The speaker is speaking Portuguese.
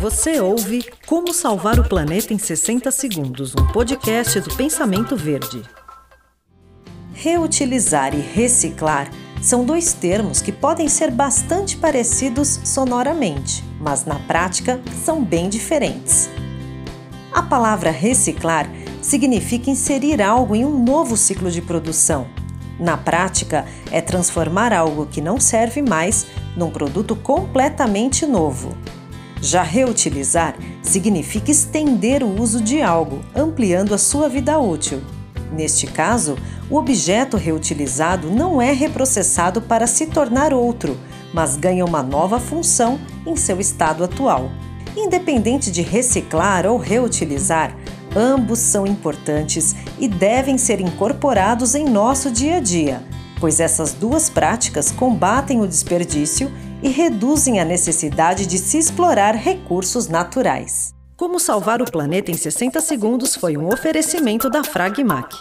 Você ouve Como Salvar o Planeta em 60 Segundos, um podcast do Pensamento Verde. Reutilizar e reciclar são dois termos que podem ser bastante parecidos sonoramente, mas na prática são bem diferentes. A palavra reciclar significa inserir algo em um novo ciclo de produção. Na prática, é transformar algo que não serve mais num produto completamente novo. Já reutilizar significa estender o uso de algo, ampliando a sua vida útil. Neste caso, o objeto reutilizado não é reprocessado para se tornar outro, mas ganha uma nova função em seu estado atual. Independente de reciclar ou reutilizar, ambos são importantes e devem ser incorporados em nosso dia a dia, pois essas duas práticas combatem o desperdício e reduzem a necessidade de se explorar recursos naturais. Como salvar o planeta em 60 segundos foi um oferecimento da Fragmac.